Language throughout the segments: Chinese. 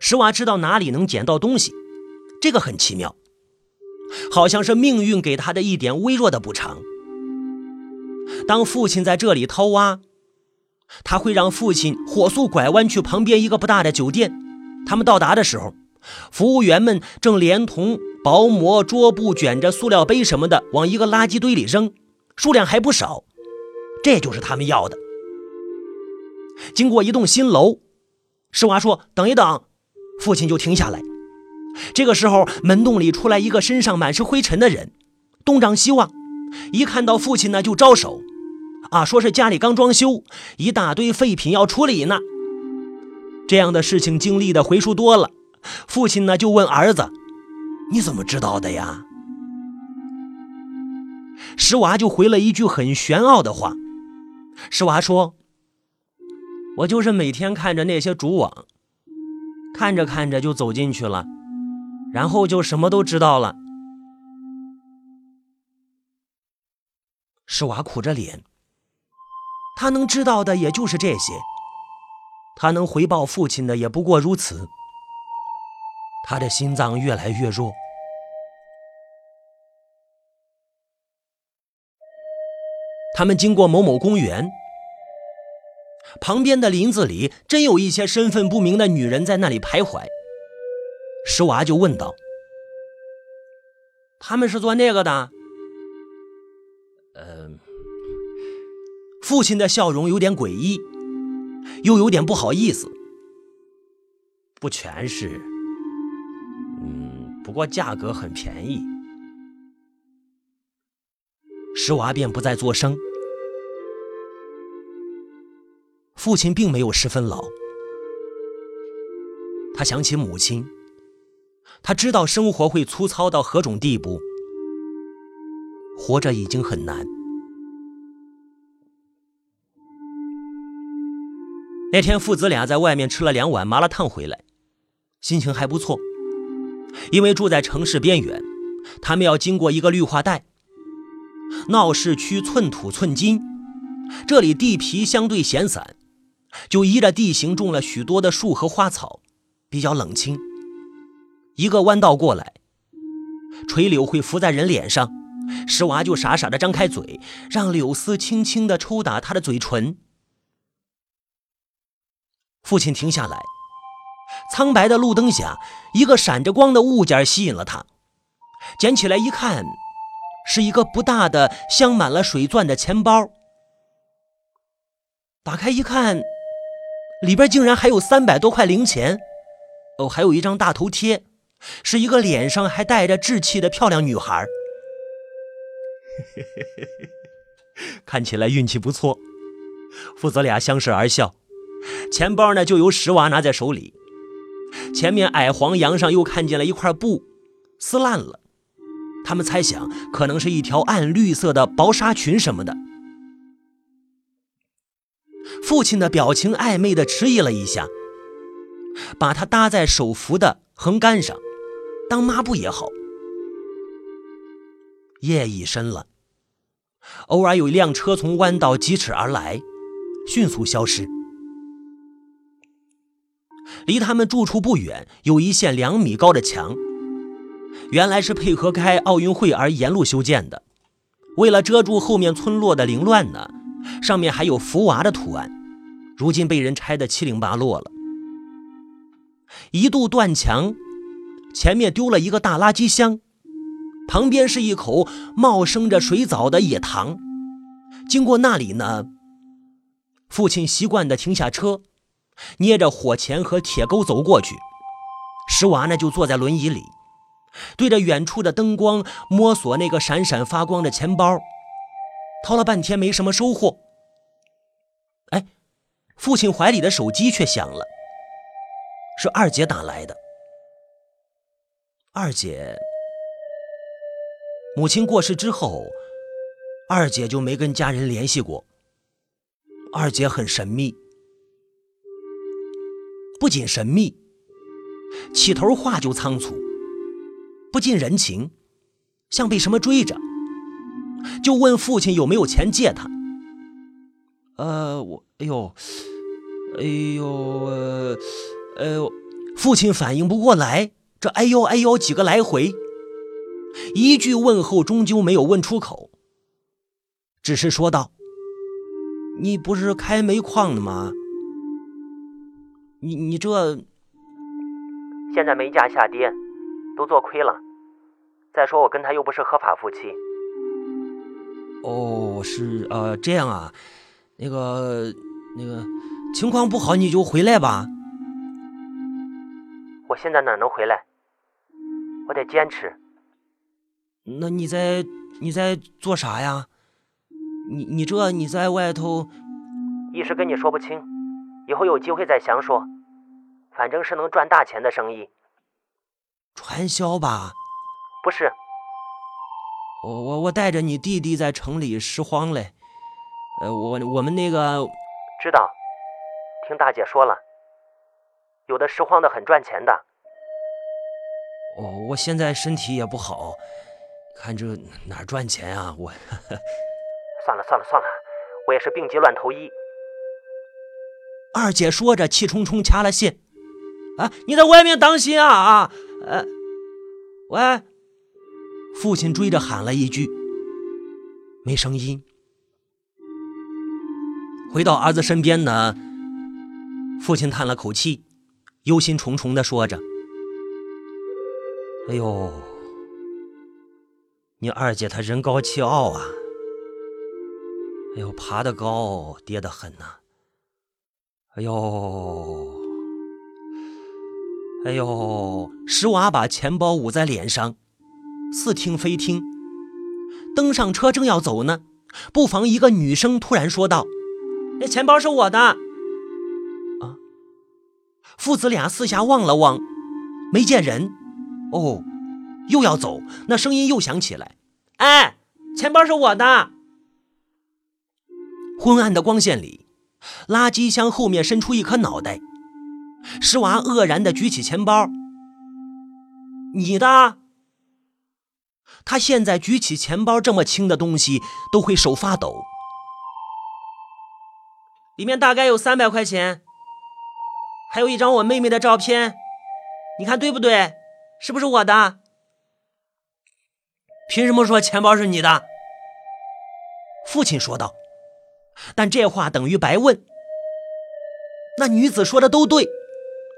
石娃知道哪里能捡到东西，这个很奇妙，好像是命运给他的一点微弱的补偿。当父亲在这里掏挖，他会让父亲火速拐弯去旁边一个不大的酒店。他们到达的时候，服务员们正连同薄膜、桌布卷着塑料杯什么的往一个垃圾堆里扔，数量还不少。这就是他们要的。经过一栋新楼，石娃说：“等一等。”父亲就停下来。这个时候，门洞里出来一个身上满是灰尘的人，东张西望，一看到父亲呢，就招手。啊，说是家里刚装修，一大堆废品要处理呢。这样的事情经历的回数多了，父亲呢就问儿子：“你怎么知道的呀？”石娃就回了一句很玄奥的话。石娃说：“我就是每天看着那些蛛网，看着看着就走进去了，然后就什么都知道了。”石娃苦着脸。他能知道的也就是这些，他能回报父亲的也不过如此。他的心脏越来越弱。他们经过某某公园，旁边的林子里真有一些身份不明的女人在那里徘徊。石娃就问道：“他们是做那个的？”嗯父亲的笑容有点诡异，又有点不好意思。不全是，嗯，不过价格很便宜。石娃便不再作声。父亲并没有十分老，他想起母亲，他知道生活会粗糙到何种地步，活着已经很难。那天父子俩在外面吃了两碗麻辣烫回来，心情还不错。因为住在城市边缘，他们要经过一个绿化带。闹市区寸土寸金，这里地皮相对闲散，就依着地形种了许多的树和花草，比较冷清。一个弯道过来，垂柳会拂在人脸上，石娃就傻傻的张开嘴，让柳丝轻轻的抽打他的嘴唇。父亲停下来，苍白的路灯下，一个闪着光的物件吸引了他。捡起来一看，是一个不大的镶满了水钻的钱包。打开一看，里边竟然还有三百多块零钱，哦，还有一张大头贴，是一个脸上还带着稚气的漂亮女孩。看起来运气不错，父子俩相视而笑。钱包呢，就由石娃拿在手里。前面矮黄杨上又看见了一块布，撕烂了。他们猜想，可能是一条暗绿色的薄纱裙什么的。父亲的表情暧昧的迟疑了一下，把它搭在手扶的横杆上，当抹布也好。夜已深了，偶尔有一辆车从弯道疾驰而来，迅速消失。离他们住处不远，有一线两米高的墙，原来是配合开奥运会而沿路修建的。为了遮住后面村落的凌乱呢，上面还有福娃的图案，如今被人拆得七零八落了。一度断墙，前面丢了一个大垃圾箱，旁边是一口茂生着水藻的野塘。经过那里呢，父亲习惯地停下车。捏着火钳和铁钩走过去，石娃呢就坐在轮椅里，对着远处的灯光摸索那个闪闪发光的钱包，掏了半天没什么收获。哎，父亲怀里的手机却响了，是二姐打来的。二姐，母亲过世之后，二姐就没跟家人联系过。二姐很神秘。不仅神秘，起头话就仓促，不近人情，像被什么追着，就问父亲有没有钱借他。呃，我，哎呦，哎呦，呃，父亲反应不过来，这哎呦哎呦几个来回，一句问候终究没有问出口，只是说道：“你不是开煤矿的吗？你你这现在煤价下跌，都做亏了。再说我跟他又不是合法夫妻。”哦，是呃这样啊，那个那个情况不好你就回来吧。我现在哪能回来？我得坚持。那你在你在做啥呀？你你这你在外头，一时跟你说不清，以后有机会再详说。反正是能赚大钱的生意。传销吧？不是。我我我带着你弟弟在城里拾荒嘞。呃，我我们那个知道，听大姐说了。有的拾荒的很赚钱的。哦，我现在身体也不好，看这哪赚钱啊？我 算了算了算了，我也是病急乱投医。二姐说着，气冲冲掐了线。啊，你在外面当心啊啊！呃，喂，父亲追着喊了一句，没声音。回到儿子身边呢，父亲叹了口气。忧心忡忡的说着：“哎呦，你二姐她人高气傲啊！哎呦，爬得高，跌得狠呐！哎呦，哎呦！”石娃把钱包捂在脸上，似听非听。登上车正要走呢，不妨一个女生突然说道：“那钱包是我的。”啊父子俩四下望了望，没见人。哦，又要走，那声音又响起来：“哎，钱包是我的。”昏暗的光线里，垃圾箱后面伸出一颗脑袋。石娃愕然地举起钱包：“你的？”他现在举起钱包这么轻的东西都会手发抖。里面大概有三百块钱。还有一张我妹妹的照片，你看对不对？是不是我的？凭什么说钱包是你的？父亲说道。但这话等于白问。那女子说的都对，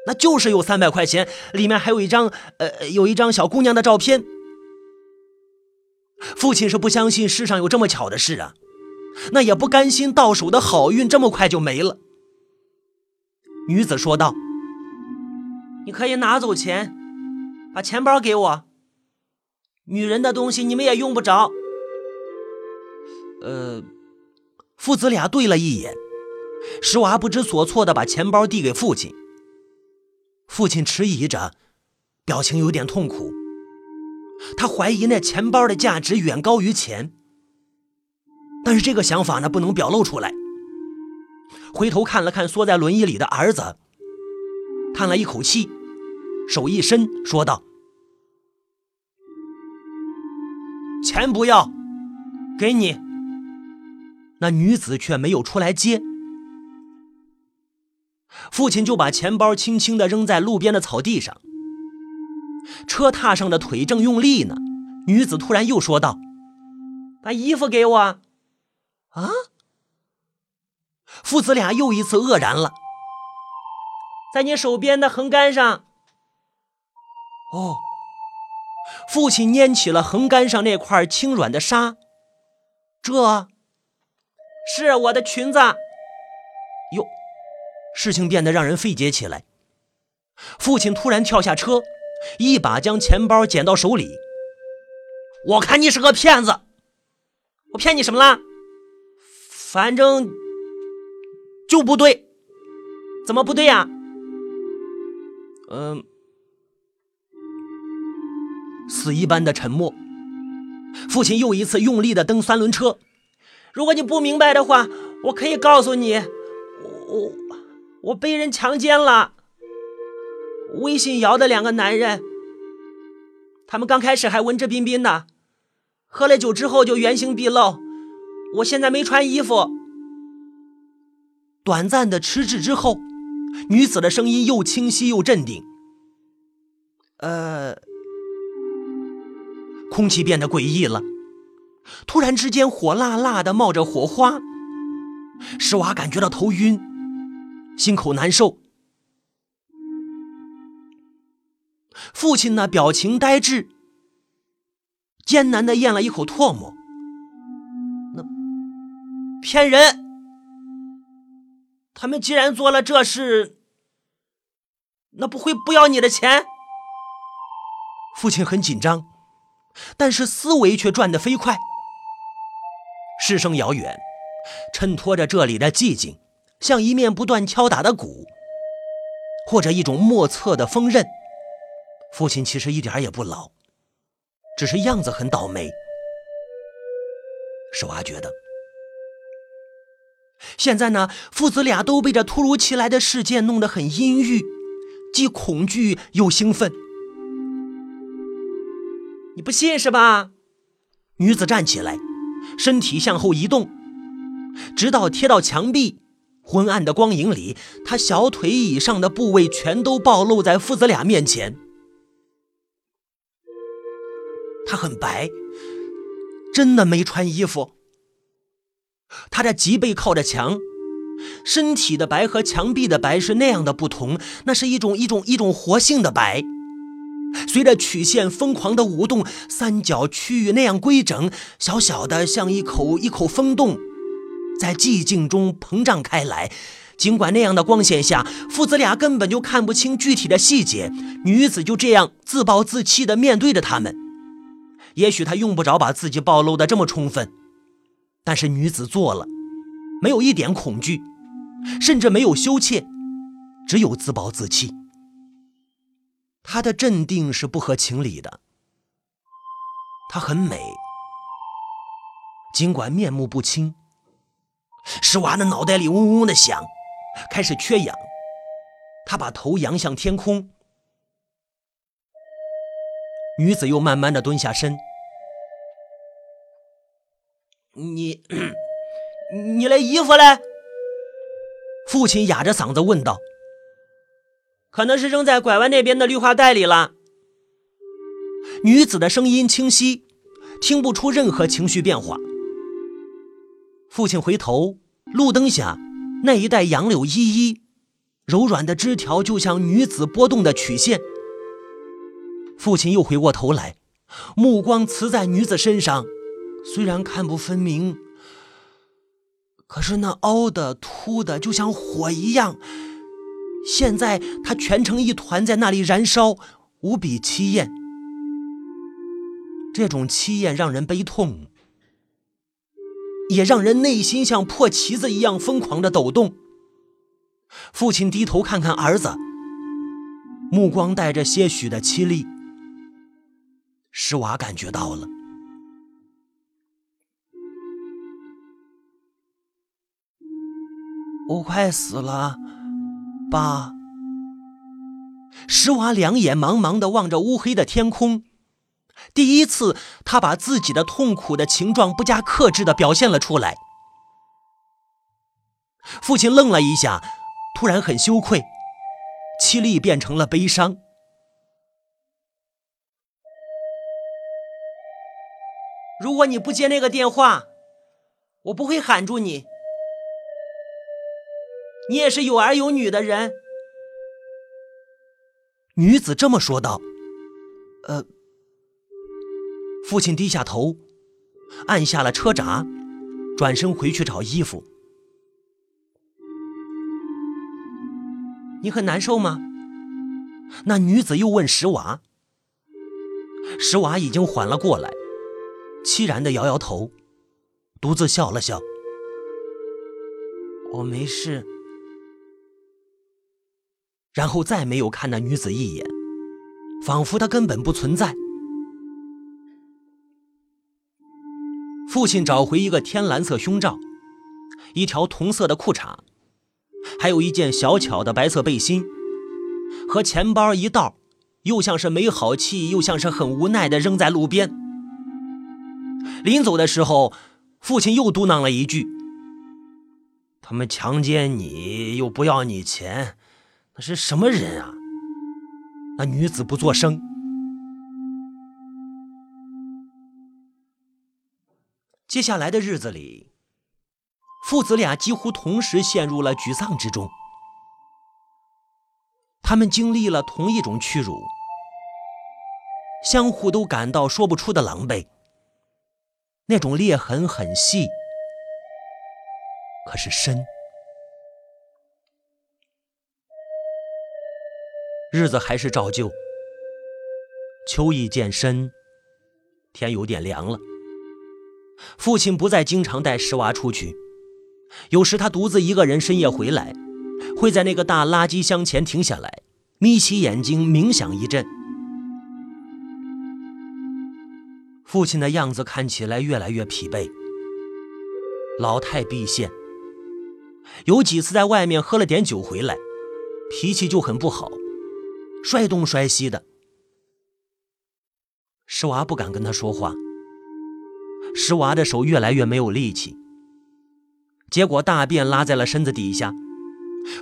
那就是有三百块钱，里面还有一张呃，有一张小姑娘的照片。父亲是不相信世上有这么巧的事啊，那也不甘心到手的好运这么快就没了。女子说道：“你可以拿走钱，把钱包给我。女人的东西你们也用不着。”呃，父子俩对了一眼，石娃不知所措的把钱包递给父亲。父亲迟疑着，表情有点痛苦。他怀疑那钱包的价值远高于钱，但是这个想法呢，不能表露出来。回头看了看缩在轮椅里的儿子，叹了一口气，手一伸，说道：“钱不要，给你。”那女子却没有出来接。父亲就把钱包轻轻地扔在路边的草地上。车踏上的腿正用力呢，女子突然又说道：“把衣服给我。”啊？父子俩又一次愕然了，在你手边的横杆上。哦，父亲拈起了横杆上那块轻软的纱，这是我的裙子。哟，事情变得让人费解起来。父亲突然跳下车，一把将钱包捡到手里。我看你是个骗子，我骗你什么了？反正。就不对，怎么不对呀？嗯，死一般的沉默。父亲又一次用力的蹬三轮车。如果你不明白的话，我可以告诉你，我我被人强奸了。微信摇的两个男人，他们刚开始还文质彬彬的，喝了酒之后就原形毕露。我现在没穿衣服。短暂的迟滞之后，女子的声音又清晰又镇定。呃，空气变得诡异了，突然之间火辣辣的冒着火花，施瓦感觉到头晕，心口难受。父亲呢，表情呆滞，艰难的咽了一口唾沫。那骗人！他们既然做了这事，那不会不要你的钱？父亲很紧张，但是思维却转得飞快。师声遥远，衬托着这里的寂静，像一面不断敲打的鼓，或者一种莫测的锋刃。父亲其实一点也不老，只是样子很倒霉。施娃觉得，现在呢，父子俩都被这突如其来的事件弄得很阴郁，既恐惧又兴奋。你不信是吧？女子站起来，身体向后移动，直到贴到墙壁。昏暗的光影里，她小腿以上的部位全都暴露在父子俩面前。他很白，真的没穿衣服。他的脊背靠着墙，身体的白和墙壁的白是那样的不同，那是一种一种一种活性的白。随着曲线疯狂的舞动，三角区域那样规整，小小的像一口一口风洞，在寂静中膨胀开来。尽管那样的光线下，父子俩根本就看不清具体的细节，女子就这样自暴自弃地面对着他们。也许他用不着把自己暴露的这么充分，但是女子做了，没有一点恐惧，甚至没有羞怯，只有自暴自弃。她的镇定是不合情理的。她很美，尽管面目不清。施娃的脑袋里嗡嗡的响，开始缺氧。他把头仰向天空。女子又慢慢的蹲下身。你，你的衣服嘞？父亲哑着嗓子问道。可能是扔在拐弯那边的绿化带里了。女子的声音清晰，听不出任何情绪变化。父亲回头，路灯下那一带杨柳依依，柔软的枝条就像女子波动的曲线。父亲又回过头来，目光慈在女子身上，虽然看不分明，可是那凹的、凸的，就像火一样。现在它蜷成一团，在那里燃烧，无比凄艳。这种凄艳让人悲痛，也让人内心像破旗子一样疯狂的抖动。父亲低头看看儿子，目光带着些许的凄厉。施瓦感觉到了，我快死了，爸。施瓦两眼茫茫的望着乌黑的天空，第一次，他把自己的痛苦的情状不加克制的表现了出来。父亲愣了一下，突然很羞愧，凄厉变成了悲伤。如果你不接那个电话，我不会喊住你。你也是有儿有女的人。女子这么说道。呃，父亲低下头，按下了车闸，转身回去找衣服。你很难受吗？那女子又问石娃。石娃已经缓了过来。凄然的摇摇头，独自笑了笑。我没事。然后再没有看那女子一眼，仿佛她根本不存在。父亲找回一个天蓝色胸罩，一条同色的裤衩，还有一件小巧的白色背心，和钱包一道，又像是没好气，又像是很无奈的扔在路边。临走的时候父亲又嘟囔了一句他们强奸你又不要你钱那是什么人啊？那女子不做声。接下来的日子里父子俩几乎同时陷入了沮丧之中。他们经历了同一种屈辱相互都感到说不出的狼狈那种裂痕很细，可是深。日子还是照旧，秋意渐深，天有点凉了。父亲不再经常带石娃出去，有时他独自一个人深夜回来，会在那个大垃圾箱前停下来，眯起眼睛冥想一阵。父亲的样子看起来越来越疲惫，老态毕现。有几次在外面喝了点酒回来，脾气就很不好。摔东摔西的，石娃不敢跟他说话。石娃的手越来越没有力气，结果大便拉在了身子底下。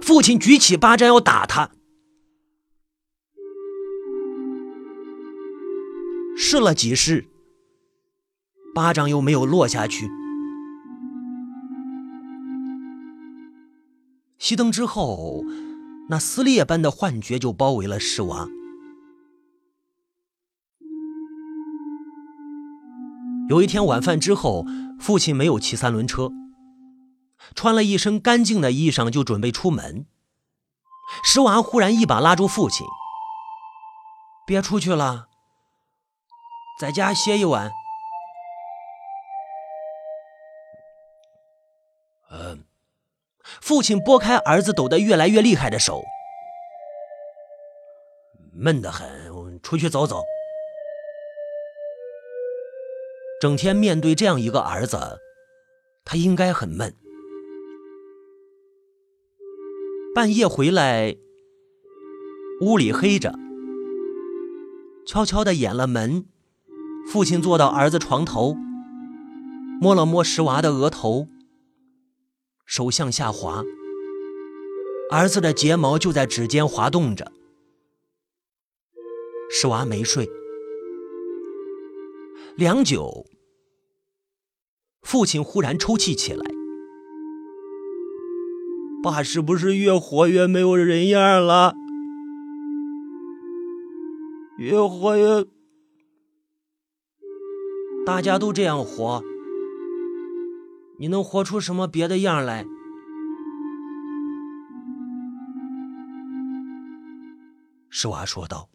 父亲举起巴掌要打他，试了几试，巴掌又没有落下去。熄灯之后。那撕裂般的幻觉就包围了石娃。有一天晚饭之后，父亲没有骑三轮车，穿了一身干净的衣裳就准备出门。石娃忽然一把拉住父亲：“别出去了，在家歇一晚。”父亲拨开儿子抖得越来越厉害的手，闷得很，出去走走。整天面对这样一个儿子，他应该很闷。半夜回来，屋里黑着，悄悄的掩了门。父亲坐到儿子床头，摸了摸石娃的额头。手向下滑，儿子的睫毛就在指尖滑动着。石娃没睡，良久，父亲忽然抽泣起来：“爸是不是越活越没有人样了？越活越……大家都这样活。”你能活出什么别的样来？石娃说道。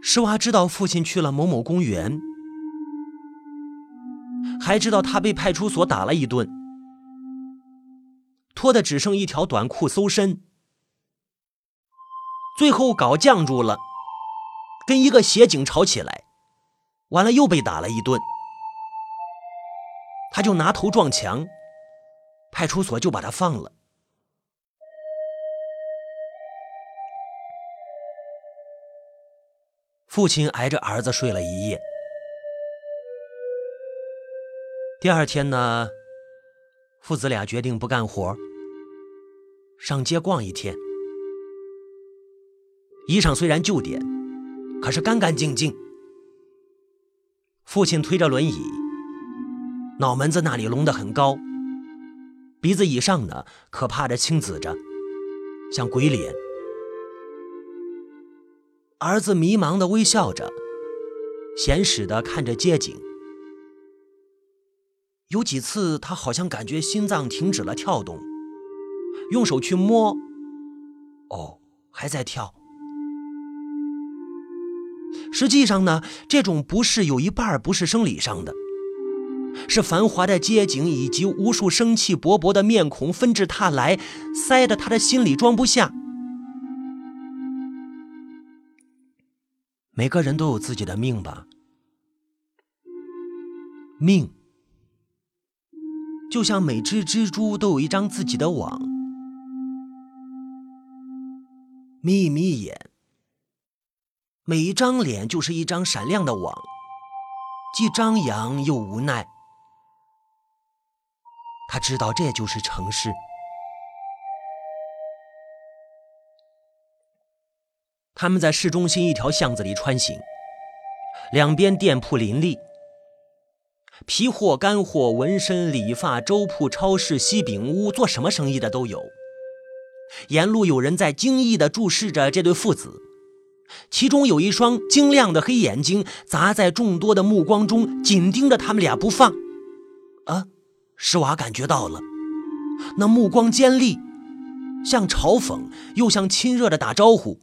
石娃知道父亲去了某某公园，还知道他被派出所打了一顿，脱的只剩一条短裤搜身，最后搞犟住了，跟一个协警吵起来。完了，又被打了一顿，他就拿头撞墙，派出所就把他放了。父亲挨着儿子睡了一夜。第二天呢，父子俩决定不干活，上街逛一天。衣裳虽然旧点，可是干干净净。父亲推着轮椅，脑门子那里隆得很高，鼻子以上呢可怕的青紫着，像鬼脸。儿子迷茫的微笑着，闲适的看着街景。有几次，他好像感觉心脏停止了跳动，用手去摸，哦，还在跳。实际上呢，这种不适有一半不是生理上的，是繁华的街景以及无数生气勃勃的面孔纷至沓来，塞得他的心里装不下。每个人都有自己的命吧，命就像每只蜘蛛都有一张自己的网，眯一眯眼。每一张脸就是一张闪亮的网，既张扬又无奈。他知道这就是城市。他们在市中心一条巷子里穿行，两边店铺林立，皮货、干货、纹身、理发、粥铺、超市、西饼屋，做什么生意的都有。沿路有人在惊异地注视着这对父子，其中有一双晶亮的黑眼睛砸在众多的目光中，紧盯着他们俩不放。啊，施瓦感觉到了，那目光尖利，像嘲讽又像亲热的打招呼。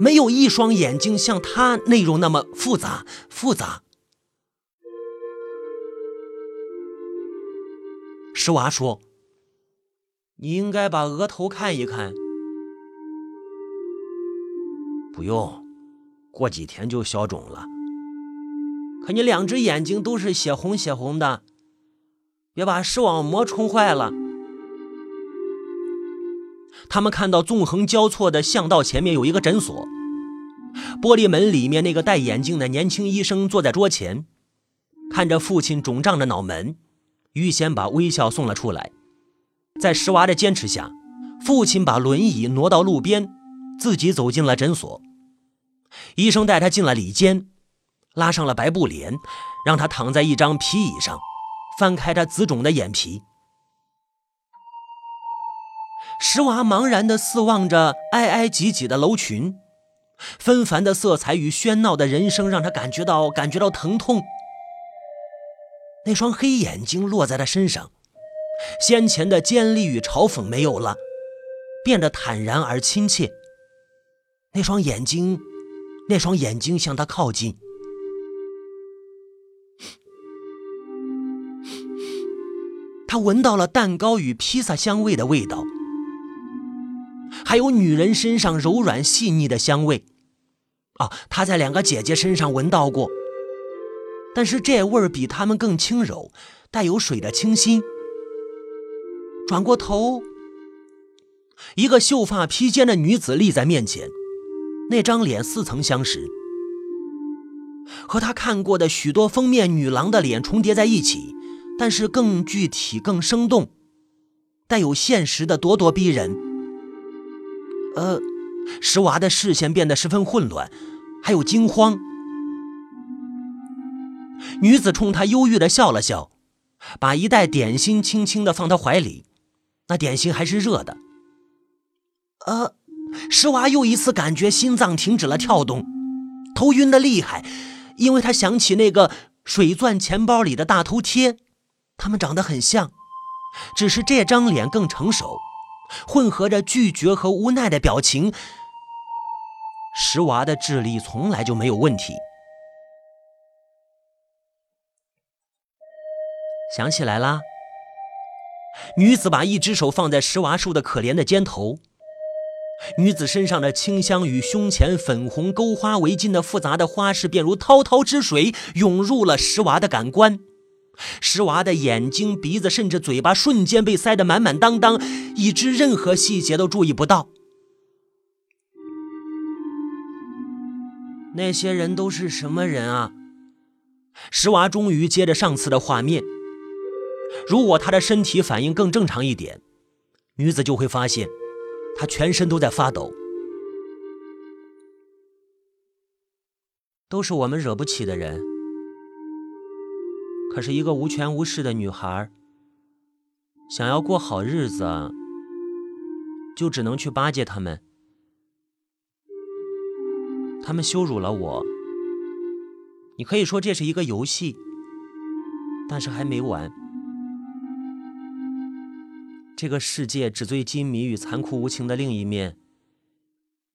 没有一双眼睛像他内容那么复杂复杂。施娃说。你应该把额头看一看。不用，过几天就消肿了。可你两只眼睛都是血红血红的，别把视网膜冲坏了。他们看到纵横交错的巷道前面有一个诊所，玻璃门里面那个戴眼镜的年轻医生坐在桌前，看着父亲肿胀的脑门，预先把微笑送了出来。在石娃的坚持下，父亲把轮椅挪到路边，自己走进了诊所。医生带他进了里间，拉上了白布帘，让他躺在一张皮椅上，翻开他紫肿的眼皮。石娃茫然地四望着挨挨挤挤的楼群，纷繁的色彩与喧闹的人声让他感觉到感觉到疼痛。那双黑眼睛落在他身上。先前的尖利与嘲讽没有了，变得坦然而亲切。那双眼睛，那双眼睛向他靠近。他闻到了蛋糕与披萨香味的味道，还有女人身上柔软细腻的香味。啊，他在两个姐姐身上闻到过，但是这味儿比她们更轻柔，带有水的清新。转过头，一个秀发披肩的女子立在面前，那张脸似曾相识，和他看过的许多封面女郎的脸重叠在一起，但是更具体、更生动，带有现实的咄咄逼人。呃，石娃的视线变得十分混乱，还有惊慌。女子冲他忧郁的笑了笑，把一袋点心轻轻的放他怀里。那点心还是热的。呃，石娃又一次感觉心脏停止了跳动，头晕的厉害，因为他想起那个水钻钱包里的大头贴，他们长得很像，只是这张脸更成熟，混合着拒绝和无奈的表情。石娃的智力从来就没有问题。想起来啦。女子把一只手放在石娃树的可怜的肩头，女子身上的清香与胸前粉红钩花围巾的复杂的花式，便如滔滔之水涌入了石娃的感官。石娃的眼睛、鼻子甚至嘴巴瞬间被塞得满满当当，以致任何细节都注意不到。那些人都是什么人啊？石娃终于接着上次的画面。如果他的身体反应更正常一点，女子就会发现，他全身都在发抖。都是我们惹不起的人。可是，一个无权无势的女孩，想要过好日子，就只能去巴结他们。他们羞辱了我。你可以说这是一个游戏，但是还没完。这个世界纸醉金迷与残酷无情的另一面，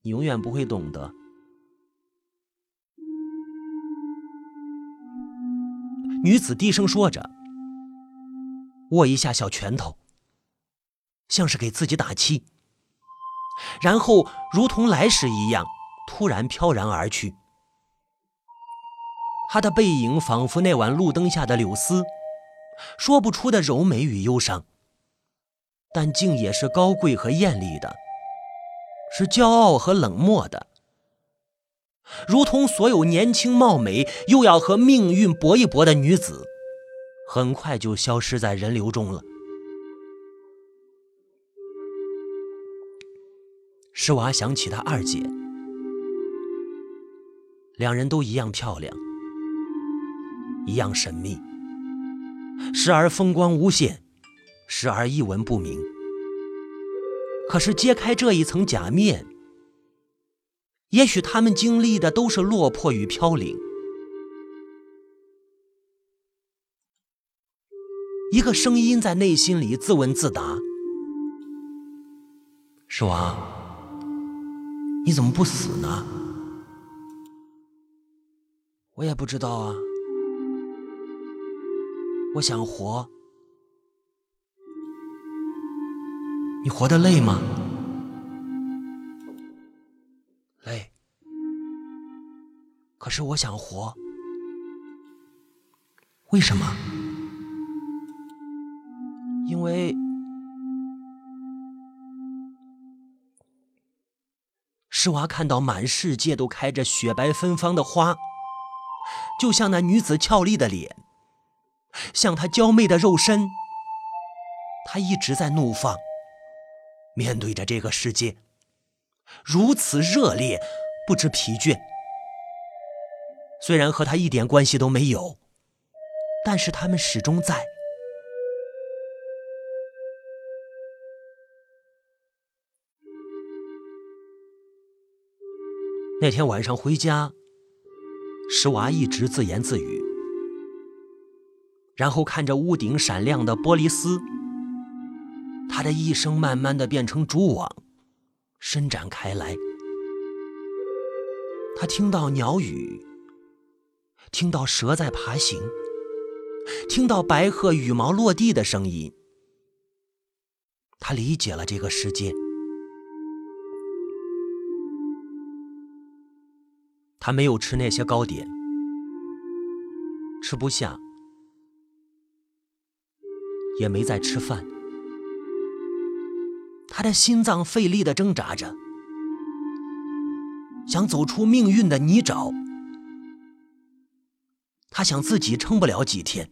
你永远不会懂得。女子低声说着，握一下小拳头，像是给自己打气，然后如同来时一样，突然飘然而去。她的背影仿佛那晚路灯下的柳丝，说不出的柔美与忧伤。但竟也是高贵和艳丽的，是骄傲和冷漠的，如同所有年轻貌美又要和命运搏一搏的女子，很快就消失在人流中了。施娃想起他二姐，两人都一样漂亮，一样神秘，时而风光无限，时而一文不名。可是揭开这一层假面，也许他们经历的都是落魄与飘零。一个声音在内心里自问自答：“是娃，你怎么不死呢？”我也不知道啊，我想活。你活得累吗？累。可是我想活，为什么？因为诗娃看到满世界都开着雪白芬芳的花，就像那女子俏丽的脸，像她娇媚的肉身，她一直在怒放。面对着这个世界，如此热烈，不知疲倦。虽然和他一点关系都没有，但是他们始终在。那天晚上回家，石娃一直自言自语，然后看着屋顶闪亮的玻璃丝。他的一生慢慢的变成蛛网，伸展开来。他听到鸟语，听到蛇在爬行，听到白鹤羽毛落地的声音。他理解了这个世界。他没有吃那些糕点，吃不下，也没再吃饭。他的心脏费力的挣扎着，想走出命运的泥沼。他想自己撑不了几天，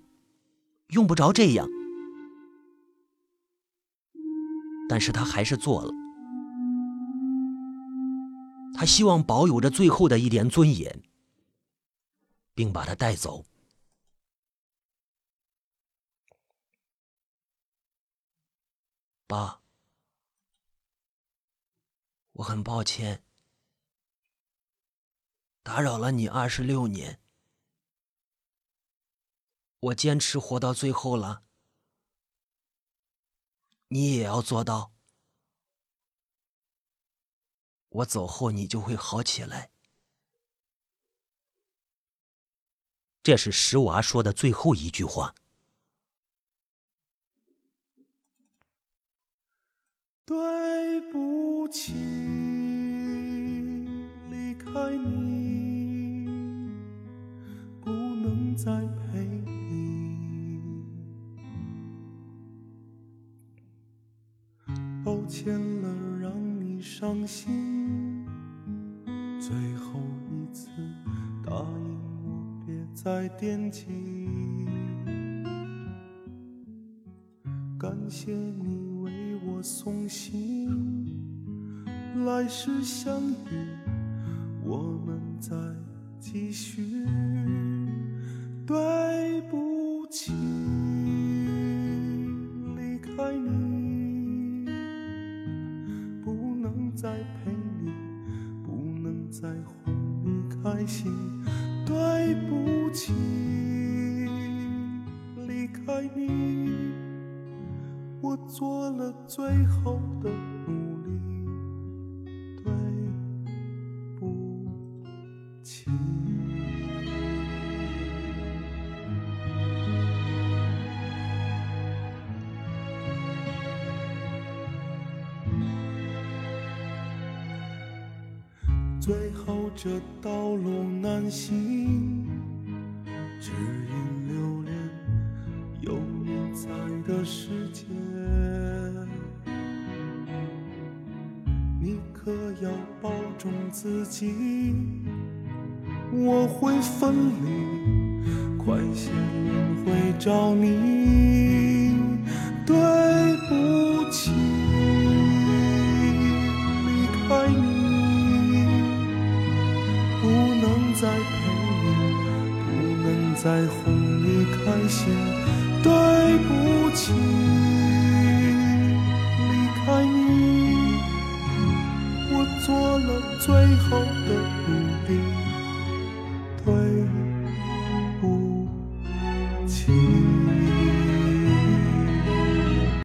用不着这样，但是他还是做了。他希望保有着最后的一点尊严，并把他带走。爸。我很抱歉，打扰了你二十六年。我坚持活到最后了，你也要做到。我走后，你就会好起来。这是石娃说的最后一句话。对不起，离开你，不能再陪你。抱歉了，让你伤心。最后一次，答应我，别再惦记。感谢你。送行，来世相遇，我们再继续。对不最后这道路难行，只因留恋有你在的世界。你可要保重自己，我会分离，快些轮回找你。在红里开心，